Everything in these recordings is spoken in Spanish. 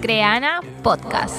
Creana Podcast.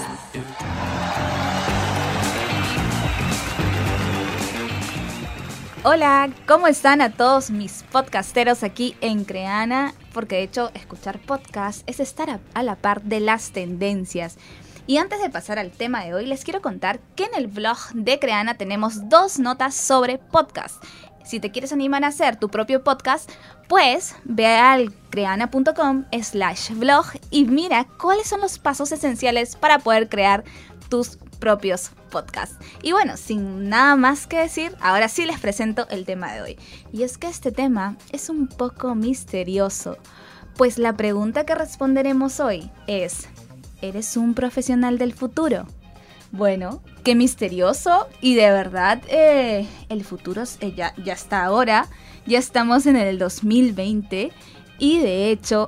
Hola, ¿cómo están a todos mis podcasteros aquí en Creana? Porque de hecho escuchar podcast es estar a, la par de las tendencias. Y antes de pasar al tema de hoy, les quiero contar que en el blog de Creana tenemos dos notas sobre podcast. Si te quieres animar a hacer tu propio podcast, pues ve al creana.com slash blog y mira cuáles son los pasos esenciales para poder crear tus propios podcasts. Y bueno, sin nada más que decir, ahora sí les presento el tema de hoy. Y es que este tema es un poco misterioso, pues la pregunta que responderemos hoy es, ¿eres un profesional del futuro? Bueno, qué misterioso. Y de verdad eh, el futuro ya, ya está ahora, ya estamos en el 2020 y de hecho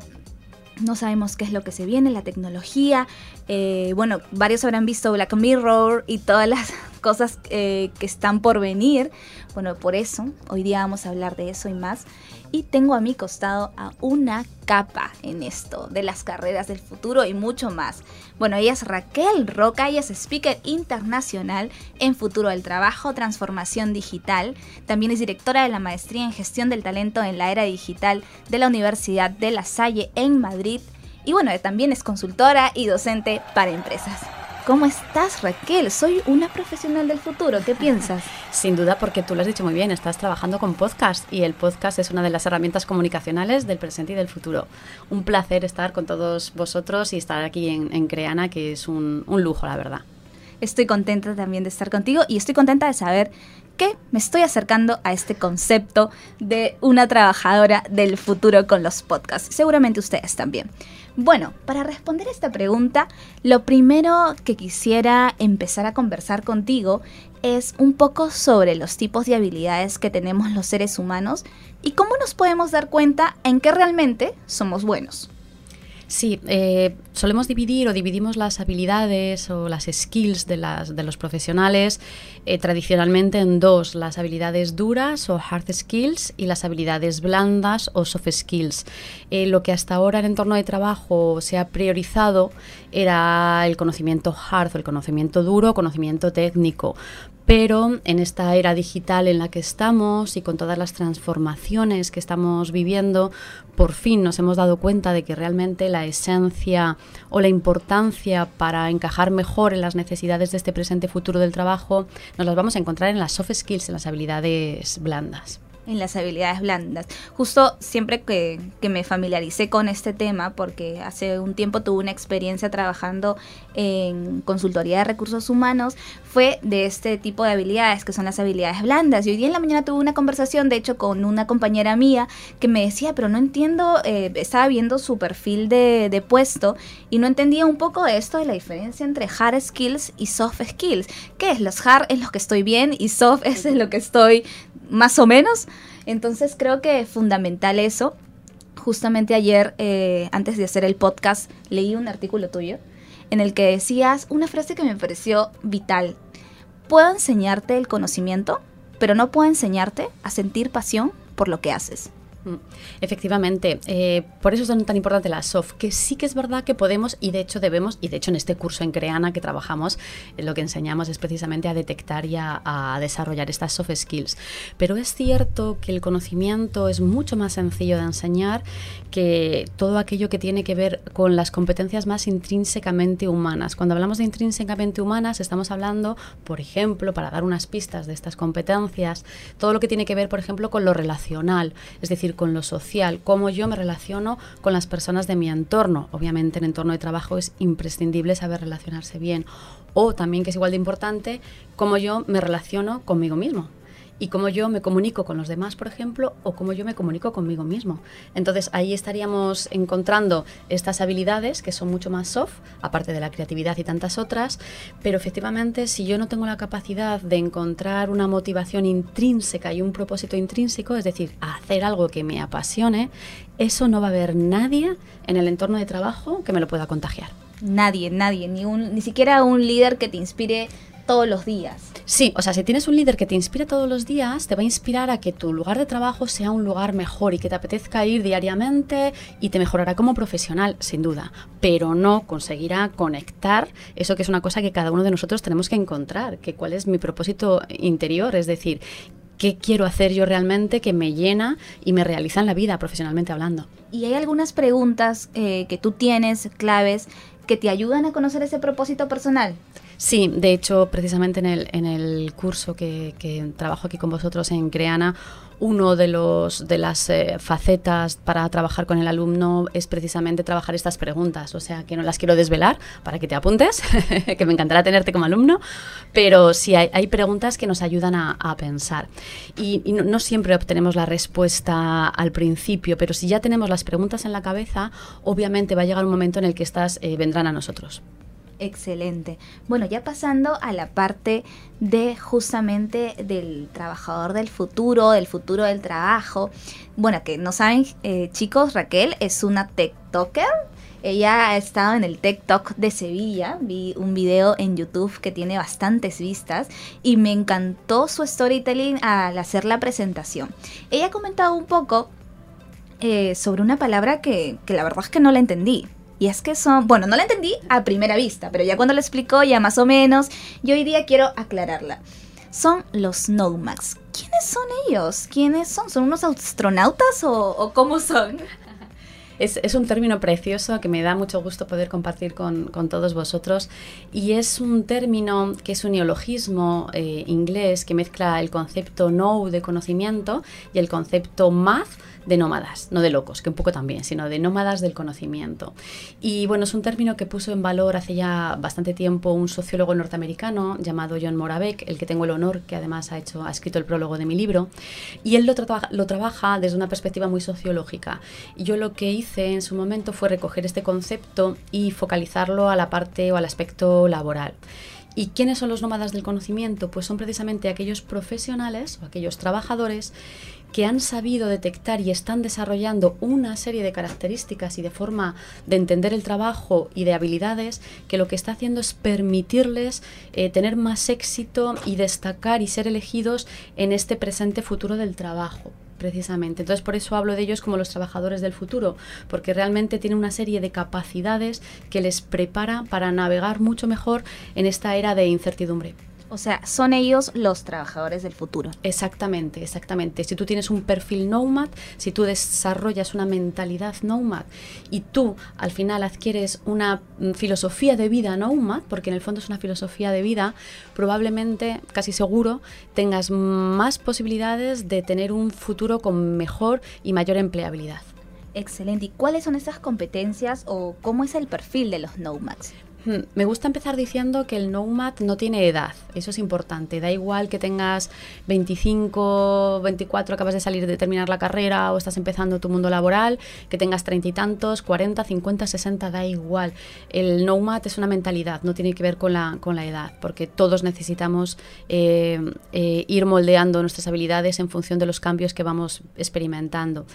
no sabemos qué es lo que se viene, la tecnología. Eh, bueno, varios habrán visto Black Mirror y todas las cosas que están por venir. Bueno, por eso, hoy día vamos a hablar de eso y más y tengo a mi costado a una capa en esto de las carreras del futuro y mucho más. Bueno, ella es Raquel Roca, ella es speaker internacional en futuro del trabajo, transformación digital. También es directora de la maestría en gestión del talento en la era digital de la Universidad de La Salle en Madrid. Y bueno, también es consultora y docente para empresas. ¿Cómo estás, Raquel? Soy una profesional del futuro. ¿Qué piensas? Sin duda, porque tú lo has dicho muy bien, estás trabajando con podcast y el podcast es una de las herramientas comunicacionales del presente y del futuro. Un placer estar con todos vosotros y estar aquí en, Creana, que es un, un lujo, la verdad. Estoy contenta también de estar contigo y estoy contenta de saber que me estoy acercando a este concepto de una trabajadora del futuro con los podcasts. Seguramente ustedes también. Bueno, para responder esta pregunta, lo primero que quisiera empezar a conversar contigo es un poco sobre los tipos de habilidades que tenemos los seres humanos y cómo nos podemos dar cuenta en qué realmente somos buenos. Sí, eh, solemos dividir o dividimos las habilidades o las skills de, las, de los profesionales eh, tradicionalmente en dos, las habilidades duras o hard skills y las habilidades blandas o soft skills. Eh, lo que hasta ahora en el entorno de trabajo se ha priorizado era el conocimiento hard o el conocimiento duro, conocimiento técnico, pero en esta era digital en la que estamos y con todas las transformaciones que estamos viviendo, por fin nos hemos dado cuenta de que realmente la esencia o la importancia para encajar mejor en las necesidades de este presente futuro del trabajo nos las vamos a encontrar en las soft skills, en las habilidades blandas en las habilidades blandas. Justo siempre que, me familiaricé con este tema, porque hace un tiempo tuve una experiencia trabajando en consultoría de recursos humanos, fue de este tipo de habilidades, que son las habilidades blandas. Y hoy día en la mañana tuve una conversación, de hecho, con una compañera mía que me decía, pero no entiendo, eh, estaba viendo su perfil de, de puesto y no entendía un poco esto de la diferencia entre hard skills y soft skills. ¿Qué es? Los hard es lo que estoy bien y soft es lo que estoy más o menos. Entonces creo que es fundamental eso. Justamente ayer, eh, antes de hacer el podcast, leí un artículo tuyo en el que decías una frase que me pareció vital. Puedo enseñarte el conocimiento, pero no puedo enseñarte a sentir pasión por lo que haces. Mm, efectivamente, eh, por eso es tan importante la soft, que sí que es verdad que podemos y de hecho debemos, y de hecho en este curso en Creana que trabajamos, eh, lo que enseñamos es precisamente a detectar y a, desarrollar estas soft skills. Pero es cierto que el conocimiento es mucho más sencillo de enseñar que todo aquello que tiene que ver con las competencias más intrínsecamente humanas. Cuando hablamos de intrínsecamente humanas, estamos hablando, por ejemplo, para dar unas pistas de estas competencias, todo lo que tiene que ver, por ejemplo, con lo relacional, es decir, con lo social, cómo yo me relaciono con las personas de mi entorno. Obviamente en entorno de trabajo es imprescindible saber relacionarse bien. O también, que es igual de importante, cómo yo me relaciono conmigo mismo y cómo yo me comunico con los demás, por ejemplo, o cómo yo me comunico conmigo mismo. Entonces ahí estaríamos encontrando estas habilidades que son mucho más soft, aparte de la creatividad y tantas otras, pero efectivamente si yo no tengo la capacidad de encontrar una motivación intrínseca y un propósito intrínseco, es decir, hacer algo que me apasione, eso no va a haber nadie en el entorno de trabajo que me lo pueda contagiar. Nadie, nadie, ni, un, ni siquiera un líder que te inspire todos los días. Sí, o sea, si tienes un líder que te inspira todos los días, te va a inspirar a que tu lugar de trabajo sea un lugar mejor y que te apetezca ir diariamente y te mejorará como profesional, sin duda, pero no conseguirá conectar eso que es una cosa que cada uno de nosotros tenemos que encontrar, que cuál es mi propósito interior, es decir, qué quiero hacer yo realmente que me llena y me realiza en la vida profesionalmente hablando. Y hay algunas preguntas eh, que tú tienes, claves, que te ayudan a conocer ese propósito personal. Sí, de hecho, precisamente en el, en el curso que, trabajo aquí con vosotros en Creana, uno de los de las eh, facetas para trabajar con el alumno es precisamente trabajar estas preguntas, o sea que no las quiero desvelar para que te apuntes, que me encantará tenerte como alumno, pero sí hay, preguntas que nos ayudan a, a pensar y, no, siempre obtenemos la respuesta al principio, pero si ya tenemos las preguntas en la cabeza, obviamente va a llegar un momento en el que estas eh, vendrán a nosotros. Excelente. Bueno, ya pasando a la parte de justamente del trabajador del futuro, del futuro del trabajo. Bueno, que no saben, eh, chicos, Raquel es una TikToker. Ella ha estado en el TikTok de Sevilla. Vi un video en YouTube que tiene bastantes vistas y me encantó su storytelling al hacer la presentación. Ella ha comentado un poco eh, sobre una palabra que, que la verdad es que no la entendí. Y es que son, bueno, no la entendí a primera vista, pero ya cuando la explicó ya más o menos, yo hoy día quiero aclararla. Son los Nomads. ¿Quiénes son ellos? ¿Quiénes son? ¿Son unos astronautas o cómo son? Es, es, un término precioso que me da mucho gusto poder compartir con, con todos vosotros y es un término que es un neologismo eh, inglés que mezcla el concepto know de conocimiento y el concepto math de nómadas, no de locos, que un poco también, sino de nómadas del conocimiento. Y bueno, es un término que puso en valor hace ya bastante tiempo un sociólogo norteamericano llamado John Moravec, el que tengo el honor, que además ha, hecho, ha escrito el prólogo de mi libro, y él lo, tra lo trabaja desde una perspectiva muy sociológica. Yo lo que hice en su momento fue recoger este concepto y focalizarlo a la parte o al aspecto laboral. ¿Y quiénes son los nómadas del conocimiento? Pues son precisamente aquellos profesionales o aquellos trabajadores que han sabido detectar y están desarrollando una serie de características y de forma de entender el trabajo y de habilidades que lo que está haciendo es permitirles eh, tener más éxito y destacar y ser elegidos en este presente futuro del trabajo precisamente. Entonces por eso hablo de ellos como los trabajadores del futuro, porque realmente tienen una serie de capacidades que les prepara para navegar mucho mejor en esta era de incertidumbre. O sea, son ellos los trabajadores del futuro. Exactamente, exactamente. Si tú tienes un perfil nomad, si tú desarrollas una mentalidad nomad y tú al final adquieres una filosofía de vida nomad, porque en el fondo es una filosofía de vida, probablemente, casi seguro, tengas más posibilidades de tener un futuro con mejor y mayor empleabilidad. Excelente. ¿Y cuáles son esas competencias o cómo es el perfil de los nomads? Hmm, me gusta empezar diciendo que el nomad no tiene edad, eso es importante. Da igual que tengas 25, 24, acabas de salir de terminar la carrera o estás empezando tu mundo laboral, que tengas treinta y tantos, 40, 50, 60, da igual. El nomad es una mentalidad, no tiene que ver con la, con la edad, porque todos necesitamos eh, eh, ir moldeando nuestras habilidades en función de los cambios que vamos experimentando.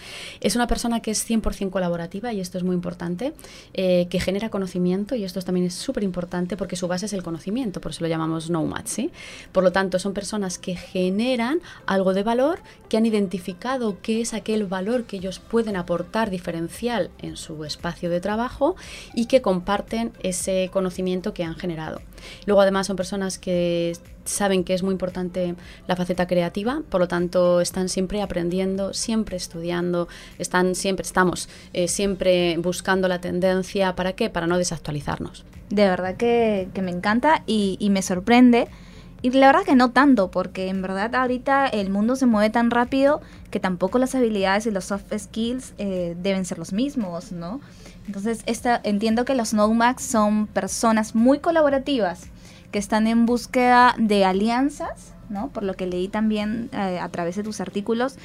Es una persona que es 100% colaborativa y esto es muy importante, eh, que genera conocimiento y esto también es súper importante porque su base es el conocimiento, por eso lo llamamos nomad, ¿sí? Por lo tanto, son personas que generan algo de valor, que han identificado qué es aquel valor que ellos pueden aportar diferencial en su espacio de trabajo y que comparten ese conocimiento que han generado. Luego, además, son personas que saben que es muy importante la faceta creativa, por lo tanto están siempre aprendiendo, siempre estudiando, están siempre estamos eh, siempre buscando la tendencia, ¿para qué? Para no desactualizarnos. De verdad que, que me encanta y, me sorprende. Y la verdad que no tanto, porque en verdad ahorita el mundo se mueve tan rápido que tampoco las habilidades y los soft skills eh, deben ser los mismos, ¿no? Entonces esta, entiendo que los nomads son personas muy colaborativas, que están en búsqueda de alianzas, ¿no? Por lo que leí también eh, a través de tus artículos,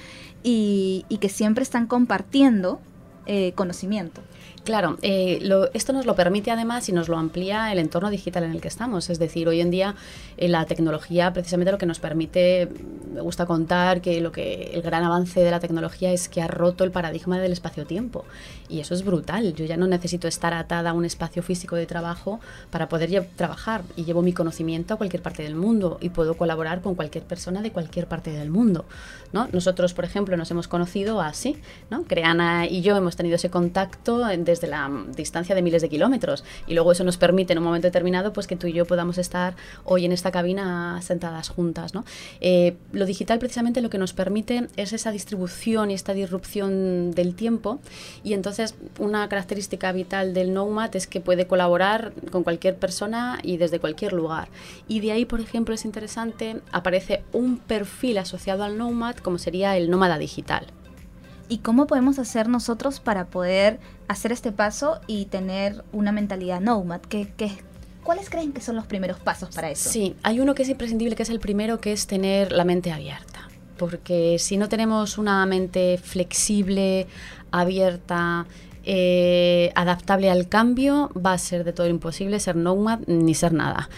y, que siempre están compartiendo eh, conocimiento. Claro, eh, esto nos lo permite además y nos lo amplía el entorno digital en el que estamos. Es decir, hoy en día la tecnología precisamente lo que nos permite, me gusta contar que lo que el gran avance de la tecnología es que ha roto el paradigma del espacio-tiempo. Y eso es brutal. Yo ya no necesito estar atada a un espacio físico de trabajo para poder trabajar y llevo mi conocimiento a cualquier parte del mundo y puedo colaborar con cualquier persona de cualquier parte del mundo. ¿no? Nosotros, por ejemplo, nos hemos conocido así. ¿no? Creana y yo hemos tenido ese contacto desde la distancia de miles de kilómetros. Y luego eso nos permite en un momento determinado pues que tú y yo podamos estar hoy en esta cabina sentadas juntas. ¿no? Eh, digital precisamente lo que nos permite es esa distribución y esta disrupción del tiempo. Y entonces una característica vital del Nomad es que puede colaborar con cualquier persona y desde cualquier lugar. Y de ahí, por ejemplo, es interesante, aparece un perfil asociado al Nomad como sería el nómada digital. ¿Y cómo podemos hacer nosotros para poder hacer este paso y tener una mentalidad nomad? ¿Qué, cuáles creen que son los primeros pasos para eso? Sí, hay uno que es imprescindible, que es el primero, que es tener la mente abierta. Porque si no tenemos una mente flexible, abierta, eh, adaptable al cambio, va a ser de todo imposible ser nomad ni ser nada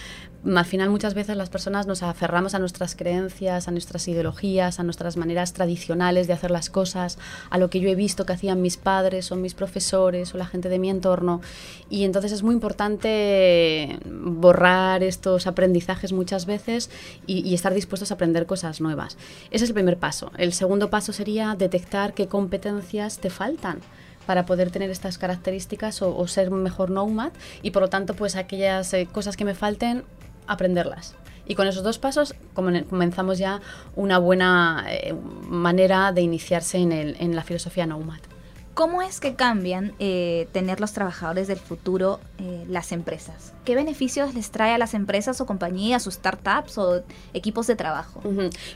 al final muchas veces las personas nos aferramos a nuestras creencias, a nuestras ideologías, a nuestras maneras tradicionales de hacer las cosas, a lo que yo he visto que hacían mis padres o mis profesores o la gente de mi entorno. Y entonces es muy importante borrar estos aprendizajes muchas veces y, estar dispuestos a aprender cosas nuevas. Ese es el primer paso. El segundo paso sería detectar qué competencias te faltan para poder tener estas características o, ser mejor nomad y por lo tanto pues aquellas eh, cosas que me falten aprenderlas. Y con esos dos pasos comenzamos ya una buena eh, manera de iniciarse en, la filosofía Nomad. ¿Cómo es que cambian eh, tener los trabajadores del futuro eh, las empresas? ¿Qué beneficios les trae a las empresas o compañías o startups o equipos de trabajo?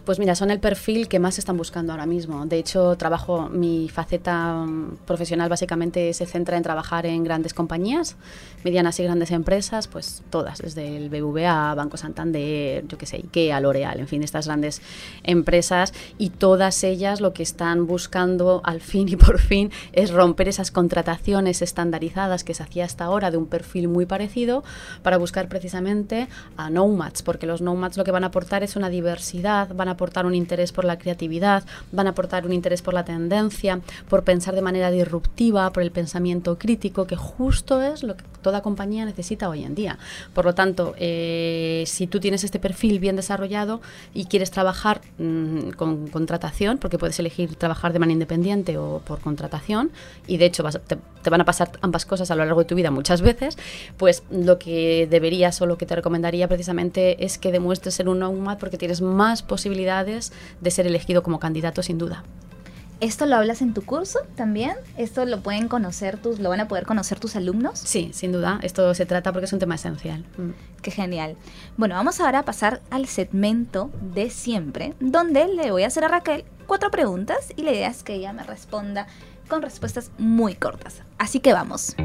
Pues mira, son el perfil que más están buscando ahora mismo. De hecho, trabajo, mi faceta mm, profesional básicamente se centra en trabajar en grandes compañías, medianas y grandes empresas, pues todas, desde el BBVA, Banco Santander, yo qué sé, IKEA, L'Oreal, en fin, estas grandes empresas y todas ellas lo que están buscando al fin y por fin es romper esas contrataciones estandarizadas que se hacía hasta ahora de un perfil muy parecido para buscar precisamente a nomads, porque los nomads lo que van a aportar es una diversidad, van a aportar un interés por la creatividad, van a aportar un interés por la tendencia, por pensar de manera disruptiva, por el pensamiento crítico, que justo es lo que toda compañía necesita hoy en día. Por lo tanto, eh, si tú tienes este perfil bien desarrollado y quieres trabajar mm, con contratación, porque puedes elegir trabajar de manera independiente o por contratación, y de hecho te, van a pasar ambas cosas a lo largo de tu vida muchas veces, pues lo que deberías o lo que te recomendaría precisamente es que demuestres ser un nomad porque tienes más posibilidades de ser elegido como candidato sin duda. ¿Esto lo hablas en tu curso también? ¿Esto lo pueden conocer tus, lo van a poder conocer tus alumnos? Sí, sin duda. Esto se trata porque es un tema esencial. Mm. Qué genial. Bueno, vamos ahora a pasar al segmento de siempre, donde le voy a hacer a Raquel cuatro preguntas y la idea es que ella me responda con respuestas muy cortas. Así que vamos.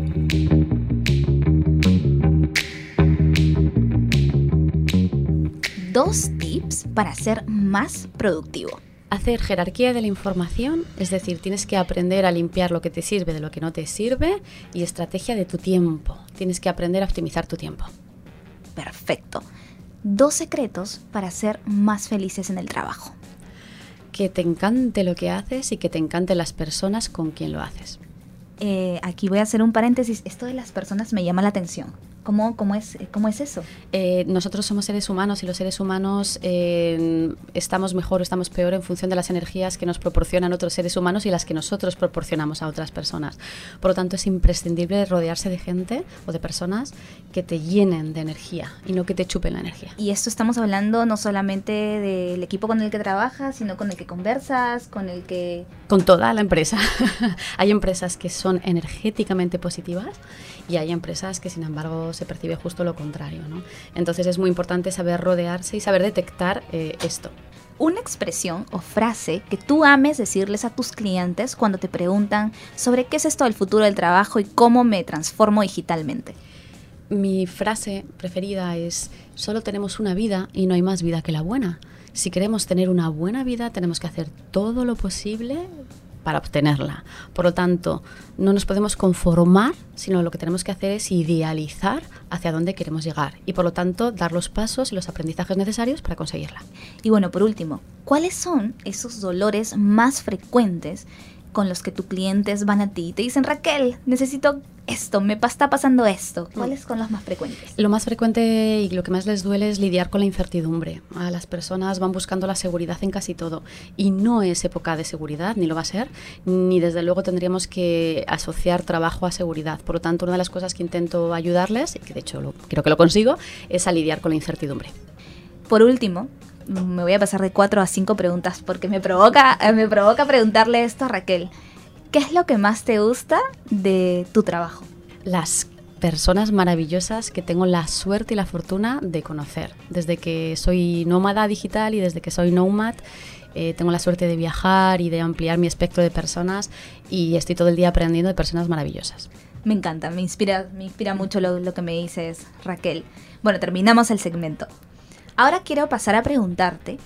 Dos tips para ser más productivo. Hacer jerarquía de la información, es decir, tienes que aprender a limpiar lo que te sirve de lo que no te sirve y estrategia de tu tiempo. Tienes que aprender a optimizar tu tiempo. Perfecto. Dos secretos para ser más felices en el trabajo que te encante lo que haces y que te encanten las personas con quien lo haces. Eh, aquí voy a hacer un paréntesis. Esto de las personas me llama la atención. ¿Cómo, cómo, es, cómo es eso? Eh, nosotros somos seres humanos y los seres humanos eh, estamos mejor o estamos peor en función de las energías que nos proporcionan otros seres humanos y las que nosotros proporcionamos a otras personas. Por lo tanto, es imprescindible rodearse de gente o de personas que te llenen de energía y no que te chupen la energía. Y esto estamos hablando no solamente del equipo con el que trabajas, sino con el que conversas, con el que... Con toda la empresa. Hay empresas que son energéticamente positivas y hay empresas que, sin embargo, se percibe justo lo contrario. ¿no? Entonces es muy importante saber rodearse y saber detectar eh, esto. Una expresión o frase que tú ames decirles a tus clientes cuando te preguntan sobre qué es esto del futuro del trabajo y cómo me transformo digitalmente. Mi frase preferida es, solo tenemos una vida y no hay más vida que la buena. Si queremos tener una buena vida, tenemos que hacer todo lo posible para obtenerla. Por lo tanto, no nos podemos conformar, sino lo que tenemos que hacer es idealizar hacia dónde queremos llegar y por lo tanto dar los pasos y los aprendizajes necesarios para conseguirla. Y bueno, por último, ¿cuáles son esos dolores más frecuentes con los que tus clientes van a ti y te dicen, Raquel, necesito esto, me está pasando esto. Mm. ¿Cuáles son los más frecuentes? Lo más frecuente y lo que más les duele es lidiar con la incertidumbre. A las personas van buscando la seguridad en casi todo y no es época de seguridad, ni lo va a ser, ni desde luego tendríamos que asociar trabajo a seguridad. Por lo tanto, una de las cosas que intento ayudarles, y que de hecho creo que lo consigo, es a lidiar con la incertidumbre. Por último, me voy a pasar de cuatro a cinco preguntas porque me provoca, eh, me provoca preguntarle esto a Raquel. ¿Qué es lo que más te gusta de tu trabajo? Las personas maravillosas que tengo la suerte y la fortuna de conocer. Desde que soy nómada digital y desde que soy nomad, eh, tengo la suerte de viajar y de ampliar mi espectro de personas y estoy todo el día aprendiendo de personas maravillosas. Me encanta, me inspira, me inspira mucho lo, lo que me dices, Raquel. Bueno, terminamos el segmento. Ahora quiero pasar a preguntarte,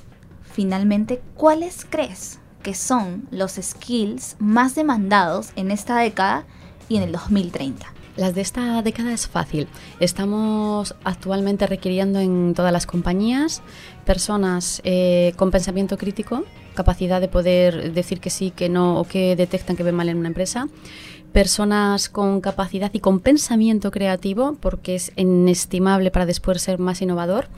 finalmente, ¿cuáles crees que son los skills más demandados en esta década y en el 2030? Las de esta década es fácil. Estamos actualmente requiriendo en todas las compañías personas eh, con pensamiento crítico, capacidad de poder decir que sí, que no o que detectan que ven mal en una empresa personas con capacidad y con pensamiento creativo, porque es inestimable para después ser más innovador,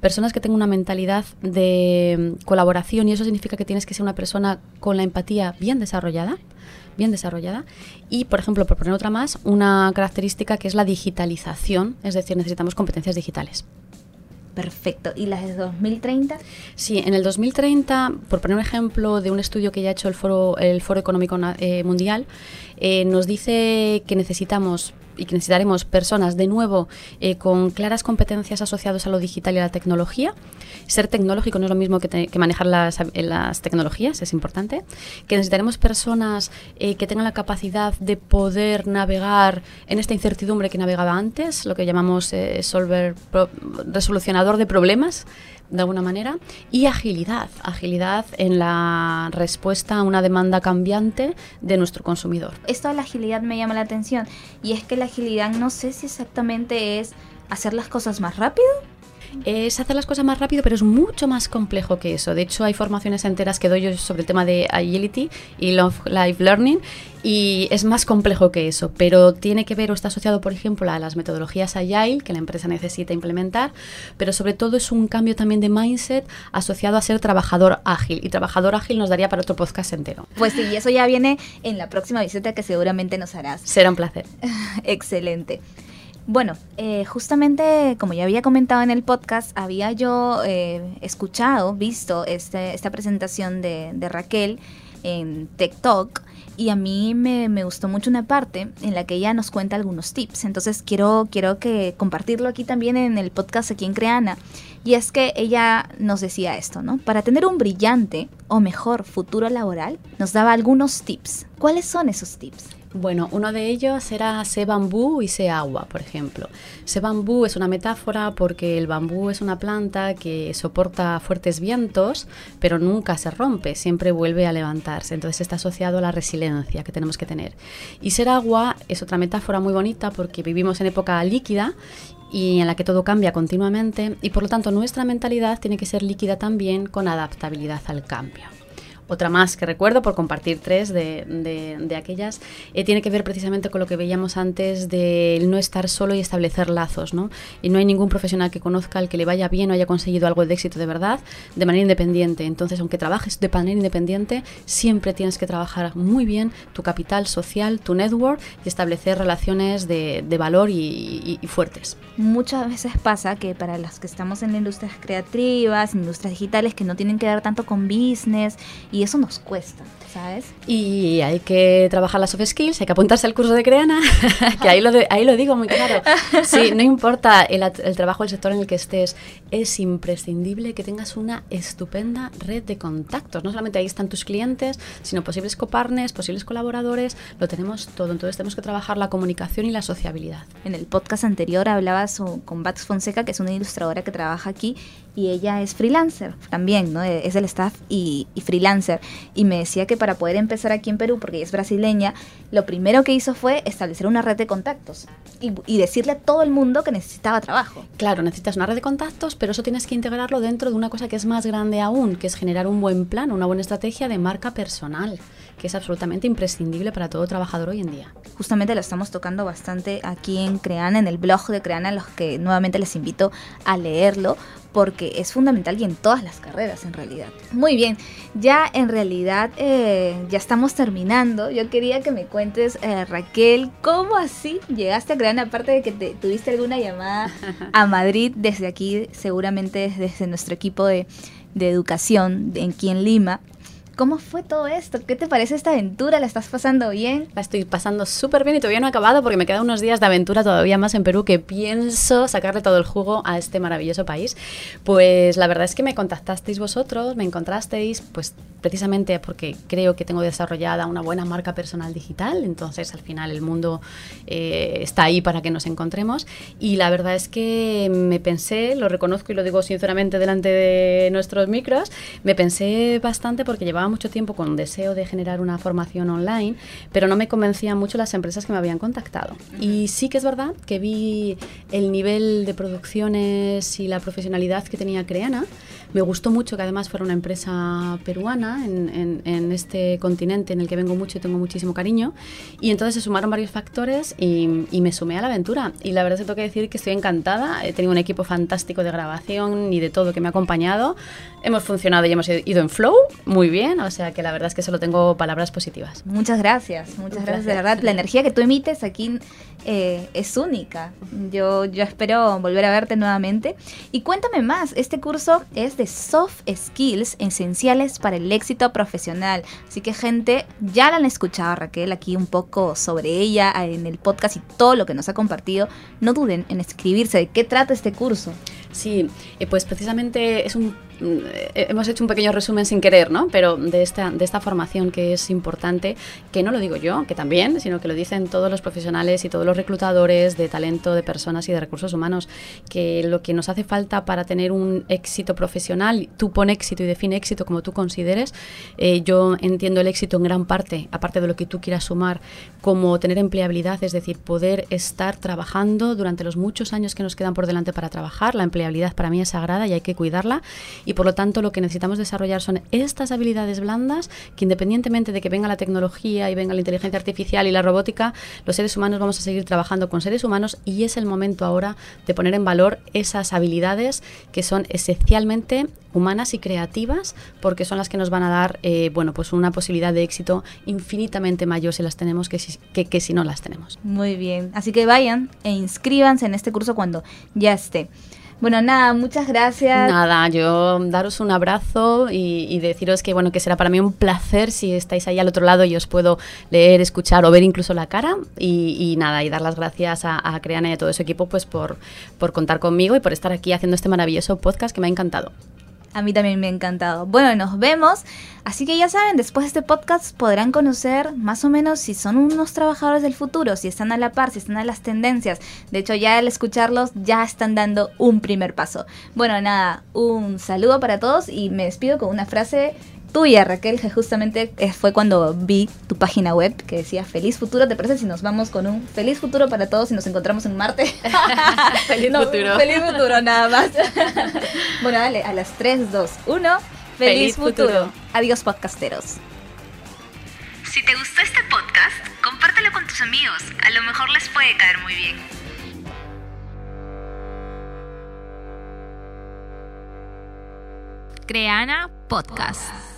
personas que tengan una mentalidad de mm, colaboración y eso significa que tienes que ser una persona con la empatía bien desarrollada, bien desarrollada y, por ejemplo, por poner otra más, una característica que es la digitalización, es decir, necesitamos competencias digitales. Perfecto. ¿Y las de 2030? Sí, en el 2030, por poner un ejemplo de un estudio que ya ha hecho el Foro, el Foro Económico eh, Mundial, eh, nos dice que necesitamos y que necesitaremos personas de nuevo eh, con claras competencias asociadas a lo digital y a la tecnología. Ser tecnológico no es lo mismo que, manejar las, las, tecnologías, es importante. Que necesitaremos personas eh, que tengan la capacidad de poder navegar en esta incertidumbre que navegaba antes, lo que llamamos eh, resolucionador de problemas de alguna manera, y agilidad, agilidad en la respuesta a una demanda cambiante de nuestro consumidor. Esto de la agilidad me llama la atención, y es que la agilidad no sé si exactamente es hacer las cosas más rápido es hacer las cosas más rápido, pero es mucho más complejo que eso. De hecho, hay formaciones enteras que doy yo sobre el tema de agility y life learning y es más complejo que eso, pero tiene que ver o está asociado, por ejemplo, a las metodologías agile que la empresa necesita implementar, pero sobre todo es un cambio también de mindset asociado a ser trabajador ágil y trabajador ágil nos daría para otro podcast entero. Pues sí, y eso ya viene en la próxima visita que seguramente nos harás. Será un placer. Excelente. Bueno, eh, justamente como ya había comentado en el podcast, había yo eh, escuchado, visto este, esta presentación de, Raquel en TikTok y a mí me, gustó mucho una parte en la que ella nos cuenta algunos tips. Entonces quiero, quiero que compartirlo aquí también en el podcast aquí en Creana. Y es que ella nos decía esto, ¿no? Para tener un brillante o mejor futuro laboral, nos daba algunos tips. ¿Cuáles son esos tips? Bueno, uno de ellos era sé bambú y sé agua, por ejemplo. Sé bambú es una metáfora porque el bambú es una planta que soporta fuertes vientos, pero nunca se rompe, siempre vuelve a levantarse. Entonces está asociado a la resiliencia que tenemos que tener. Y ser agua es otra metáfora muy bonita porque vivimos en época líquida y en la que todo cambia continuamente y por lo tanto nuestra mentalidad tiene que ser líquida también con adaptabilidad al cambio. Otra más que recuerdo, por compartir tres de, de, aquellas, eh, tiene que ver precisamente con lo que veíamos antes de no estar solo y establecer lazos. ¿no? Y no hay ningún profesional que conozca al que le vaya bien o haya conseguido algo de éxito de verdad de manera independiente. Entonces, aunque trabajes de manera independiente, siempre tienes que trabajar muy bien tu capital social, tu network y establecer relaciones de, de valor y, y, fuertes. Muchas veces pasa que para los que estamos en industrias creativas, industrias digitales, que no tienen que ver tanto con business, y eso nos cuesta, ¿sabes? Y hay que trabajar las soft skills, hay que apuntarse al curso de Creana, que ahí lo, ahí lo digo muy claro. Sí, no importa el, el trabajo, el sector en el que estés, es imprescindible que tengas una estupenda red de contactos. No solamente ahí están tus clientes, sino posibles copartners, posibles colaboradores, lo tenemos todo. Entonces tenemos que trabajar la comunicación y la sociabilidad. En el podcast anterior hablabas con Bax Fonseca, que es una ilustradora que trabaja aquí, y ella es freelancer también, ¿no? Es del staff y, y freelancer y me decía que para poder empezar aquí en Perú, porque ella es brasileña, lo primero que hizo fue establecer una red de contactos y, y decirle a todo el mundo que necesitaba trabajo. Claro, necesitas una red de contactos, pero eso tienes que integrarlo dentro de una cosa que es más grande aún, que es generar un buen plan, una buena estrategia de marca personal, que es absolutamente imprescindible para todo trabajador hoy en día. Justamente lo estamos tocando bastante aquí en Creana, en el blog de Creana, los que nuevamente les invito a leerlo, porque es fundamental y en todas las carreras en realidad. Muy bien, ya en realidad eh, ya estamos terminando. Yo quería que me cuentes, eh, Raquel, ¿cómo así llegaste a Creana? Aparte de que te, tuviste alguna llamada a Madrid desde aquí, seguramente desde nuestro equipo de, de educación de, aquí en Lima. ¿Cómo fue todo esto? ¿Qué te parece esta aventura? ¿La estás pasando bien? La estoy pasando súper bien y todavía no he acabado porque me quedan unos días de aventura todavía más en Perú que pienso sacarle todo el jugo a este maravilloso país. Pues la verdad es que me contactasteis vosotros, me encontrasteis, pues precisamente porque creo que tengo desarrollada una buena marca personal digital, entonces al final el mundo eh, está ahí para que nos encontremos y la verdad es que me pensé, lo reconozco y lo digo sinceramente delante de nuestros micros, me pensé bastante porque llevaba mucho tiempo con deseo de generar una formación online, pero no me convencían mucho las empresas que me habían contactado. Y sí que es verdad que vi el nivel de producciones y la profesionalidad que tenía Creana. Me gustó mucho que además fuera una empresa peruana en, en, en, este continente en el que vengo mucho y tengo muchísimo cariño. Y entonces se sumaron varios factores y, y, me sumé a la aventura. Y la verdad es que tengo que decir que estoy encantada. He tenido un equipo fantástico de grabación y de todo que me ha acompañado. Hemos funcionado y hemos ido en flow muy bien. O sea que la verdad es que solo tengo palabras positivas. Muchas gracias, muchas gracias, de verdad. La energía que tú emites aquí eh, es única. Yo, yo espero volver a verte nuevamente. Y cuéntame más, este curso es de soft skills esenciales para el éxito profesional. Así que gente, ya la han escuchado Raquel aquí un poco sobre ella en el podcast y todo lo que nos ha compartido. No duden en escribirse de qué trata este curso. Sí, eh, pues precisamente es un hemos hecho un pequeño resumen sin querer, ¿no? Pero de esta, de esta formación que es importante, que no lo digo yo, que también, sino que lo dicen todos los profesionales y todos los reclutadores de talento, de personas y de recursos humanos, que lo que nos hace falta para tener un éxito profesional, tú pon éxito y define éxito como tú consideres, eh, yo entiendo el éxito en gran parte, aparte de lo que tú quieras sumar, como tener empleabilidad, es decir, poder estar trabajando durante los muchos años que nos quedan por delante para trabajar, la empleabilidad para mí es sagrada y hay que cuidarla y por lo tanto lo que necesitamos desarrollar son estas habilidades blandas que independientemente de que venga la tecnología y venga la inteligencia artificial y la robótica, los seres humanos vamos a seguir trabajando con seres humanos y es el momento ahora de poner en valor esas habilidades que son esencialmente humanas y creativas porque son las que nos van a dar eh, bueno pues una posibilidad de éxito infinitamente mayor si las tenemos que si, que, que si no las tenemos. Muy bien, así que vayan e inscríbanse en este curso cuando ya esté. Bueno, nada, muchas gracias. Nada, yo daros un abrazo y, deciros que bueno, que será para mí un placer si estáis ahí al otro lado y os puedo leer, escuchar o ver incluso la cara. Y, y nada, y dar las gracias a, a, Creana y a todo su equipo pues por, por contar conmigo y por estar aquí haciendo este maravilloso podcast que me ha encantado. A mí también me ha encantado. Bueno, nos vemos. Así que ya saben, después de este podcast podrán conocer más o menos si son unos trabajadores del futuro, si están a la par, si están a las tendencias. De hecho, ya al escucharlos ya están dando un primer paso. Bueno, nada, un saludo para todos y me despido con una frase tuya, Raquel, que justamente fue cuando vi tu página web que decía feliz futuro. ¿Te parece si nos vamos con un feliz futuro para todos y nos encontramos en Marte? feliz no, futuro. Feliz futuro, nada más. bueno, dale, a las 3, 2, 1. Feliz, feliz futuro. futuro. Adiós, podcasteros. Si te gustó este podcast, compártelo con tus amigos. A lo mejor les puede caer muy bien. Creana Podcast.